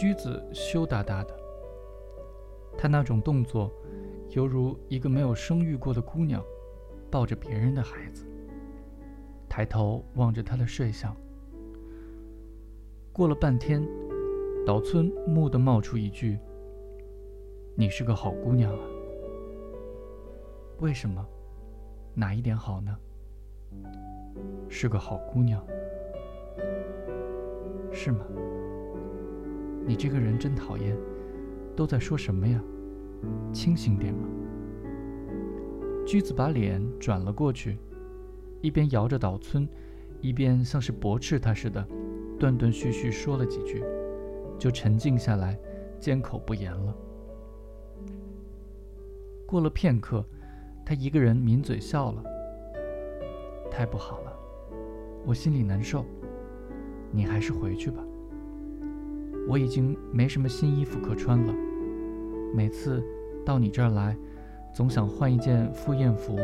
驹子羞答答的，她那种动作，犹如一个没有生育过的姑娘，抱着别人的孩子，抬头望着他的睡相。过了半天，岛村蓦地冒出一句：“你是个好姑娘啊。”为什么？哪一点好呢？是个好姑娘，是吗？你这个人真讨厌，都在说什么呀？清醒点嘛！驹子把脸转了过去，一边摇着岛村，一边像是驳斥他似的，断断续续说了几句，就沉静下来，缄口不言了。过了片刻。他一个人抿嘴笑了，太不好了，我心里难受。你还是回去吧。我已经没什么新衣服可穿了，每次到你这儿来，总想换一件赴宴服，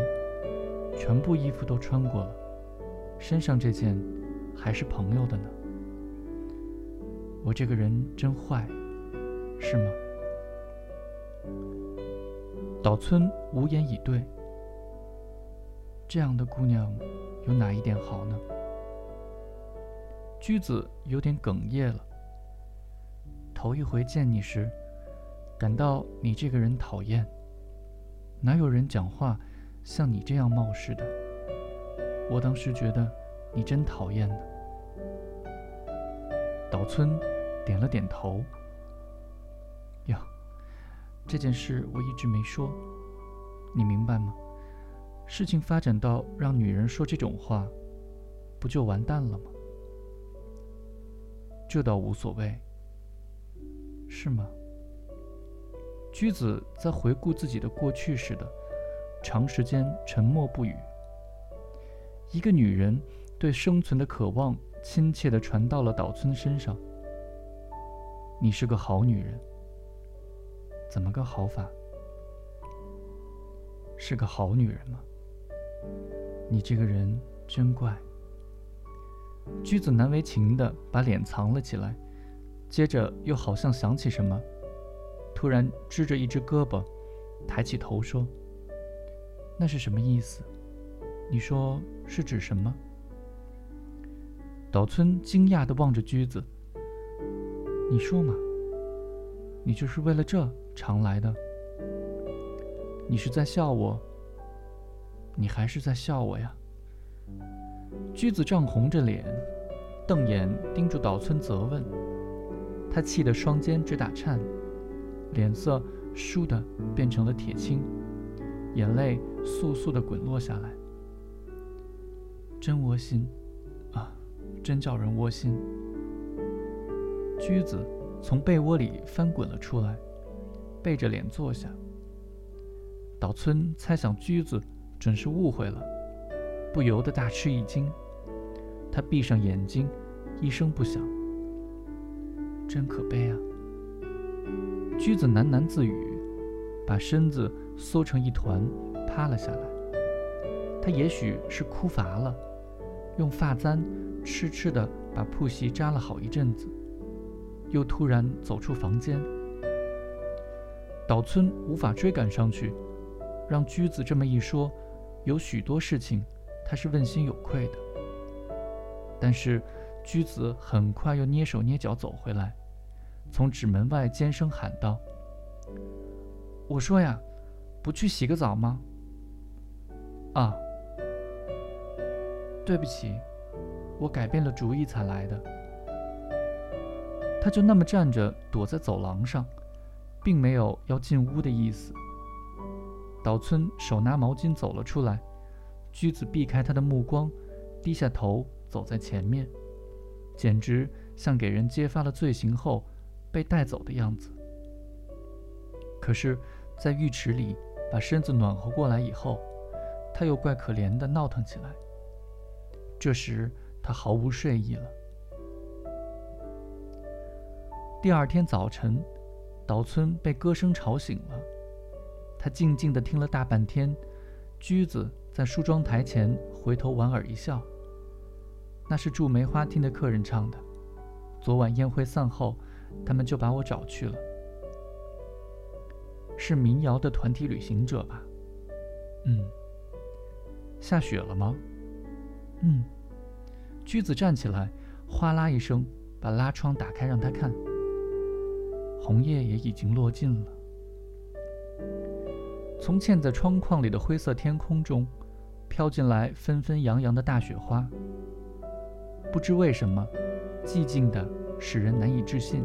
全部衣服都穿过了，身上这件还是朋友的呢。我这个人真坏，是吗？岛村无言以对。这样的姑娘，有哪一点好呢？驹子有点哽咽了。头一回见你时，感到你这个人讨厌。哪有人讲话像你这样冒失的？我当时觉得你真讨厌呢。岛村点了点头。哟，这件事我一直没说，你明白吗？事情发展到让女人说这种话，不就完蛋了吗？这倒无所谓，是吗？驹子在回顾自己的过去似的，长时间沉默不语。一个女人对生存的渴望，亲切地传到了岛村身上。你是个好女人，怎么个好法？是个好女人吗？你这个人真怪。驹子难为情地把脸藏了起来，接着又好像想起什么，突然支着一只胳膊，抬起头说：“那是什么意思？你说是指什么？”岛村惊讶地望着驹子：“你说嘛？你就是为了这常来的？你是在笑我？”你还是在笑我呀？驹子涨红着脸，瞪眼盯住岛村责问。他气得双肩直打颤，脸色倏地变成了铁青，眼泪簌簌地滚落下来。真窝心，啊，真叫人窝心。驹子从被窝里翻滚了出来，背着脸坐下。岛村猜想驹子。准是误会了，不由得大吃一惊。他闭上眼睛，一声不响。真可悲啊！驹子喃喃自语，把身子缩成一团，趴了下来。他也许是哭乏了，用发簪痴痴地把铺席扎了好一阵子，又突然走出房间。岛村无法追赶上去，让驹子这么一说。有许多事情，他是问心有愧的。但是，驹子很快又蹑手蹑脚走回来，从纸门外尖声喊道：“我说呀，不去洗个澡吗？”啊，对不起，我改变了主意才来的。他就那么站着，躲在走廊上，并没有要进屋的意思。岛村手拿毛巾走了出来，驹子避开他的目光，低下头走在前面，简直像给人揭发了罪行后被带走的样子。可是，在浴池里把身子暖和过来以后，他又怪可怜的闹腾起来。这时他毫无睡意了。第二天早晨，岛村被歌声吵醒了。他静静地听了大半天，驹子在梳妆台前回头莞尔一笑。那是住梅花厅的客人唱的。昨晚宴会散后，他们就把我找去了。是民谣的团体旅行者吧？嗯。下雪了吗？嗯。驹子站起来，哗啦一声把拉窗打开，让他看。红叶也已经落尽了。从嵌在窗框里的灰色天空中，飘进来纷纷扬扬的大雪花。不知为什么，寂静的使人难以置信。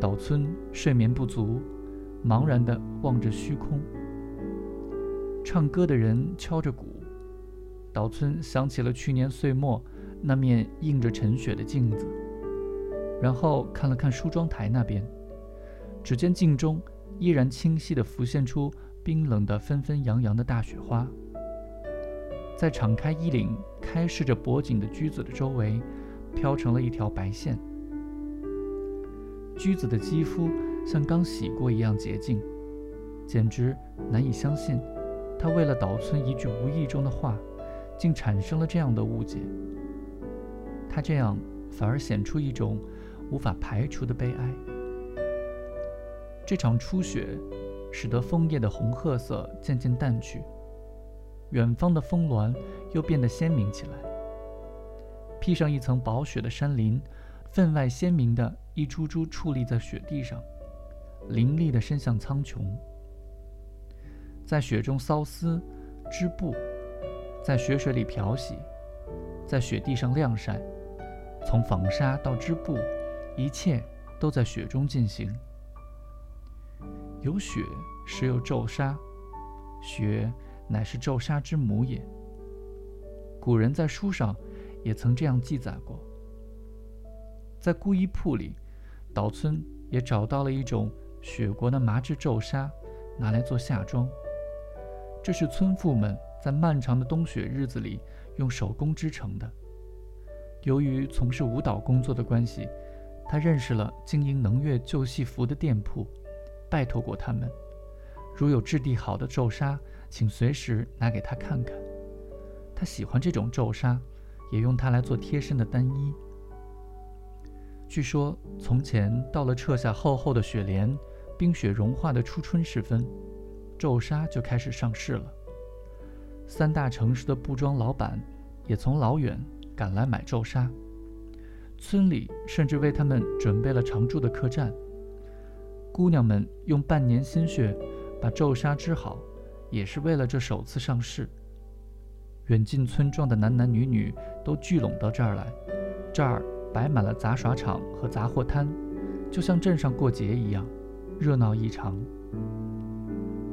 岛村睡眠不足，茫然地望着虚空。唱歌的人敲着鼓。岛村想起了去年岁末那面映着晨雪的镜子，然后看了看梳妆台那边，只见镜中。依然清晰地浮现出冰冷的纷纷扬扬的大雪花，在敞开衣领、开示着脖颈的驹子的周围，飘成了一条白线。驹子的肌肤像刚洗过一样洁净，简直难以相信，他为了岛村一句无意中的话，竟产生了这样的误解。他这样反而显出一种无法排除的悲哀。这场初雪，使得枫叶的红褐色渐渐淡去，远方的峰峦又变得鲜明起来。披上一层薄雪的山林，分外鲜明的一株株矗立在雪地上，凌厉地伸向苍穹。在雪中缫丝、织布，在雪水里漂洗，在雪地上晾晒，从纺纱到织布，一切都在雪中进行。有雪，时有骤沙。雪乃是咒杀之母也。古人在书上也曾这样记载过。在孤衣铺里，岛村也找到了一种雪国的麻质皱纱，拿来做夏装。这是村妇们在漫长的冬雪日子里用手工织成的。由于从事舞蹈工作的关系，他认识了经营能乐旧戏服的店铺。拜托过他们，如有质地好的皱纱，请随时拿给他看看。他喜欢这种皱纱，也用它来做贴身的单衣。据说从前到了撤下厚厚的雪帘、冰雪融化的初春时分，皱纱就开始上市了。三大城市的布庄老板也从老远赶来买皱纱，村里甚至为他们准备了常住的客栈。姑娘们用半年心血把皱纱织好，也是为了这首次上市。远近村庄的男男女女都聚拢到这儿来，这儿摆满了杂耍场和杂货摊，就像镇上过节一样，热闹异常。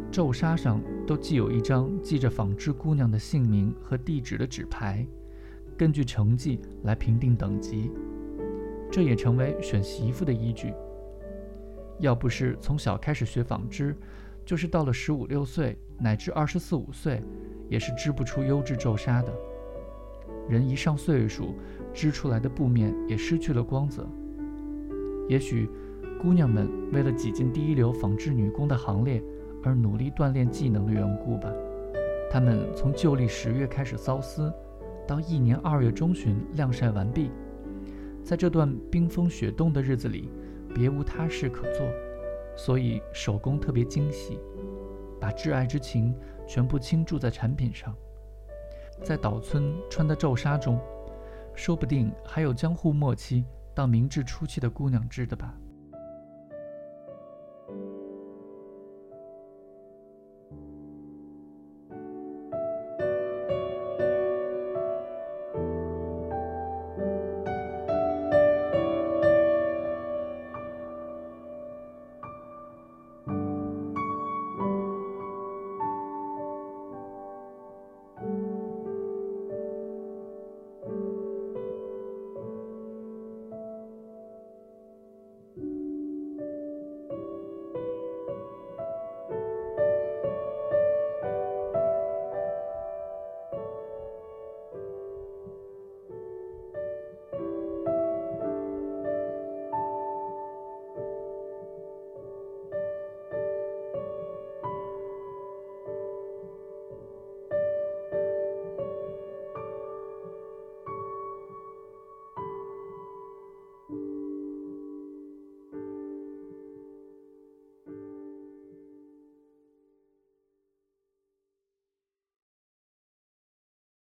皱纱上都系有一张记着纺织姑娘的姓名和地址的纸牌，根据成绩来评定等级，这也成为选媳妇的依据。要不是从小开始学纺织，就是到了十五六岁乃至二十四五岁，也是织不出优质皱纱的。人一上岁数，织出来的布面也失去了光泽。也许，姑娘们为了挤进第一流纺织女工的行列而努力锻炼技能的缘故吧。她们从旧历十月开始缫丝，到一年二月中旬晾晒完毕，在这段冰封雪冻的日子里。别无他事可做，所以手工特别精细，把挚爱之情全部倾注在产品上。在岛村穿的皱纱中，说不定还有江户末期到明治初期的姑娘织的吧。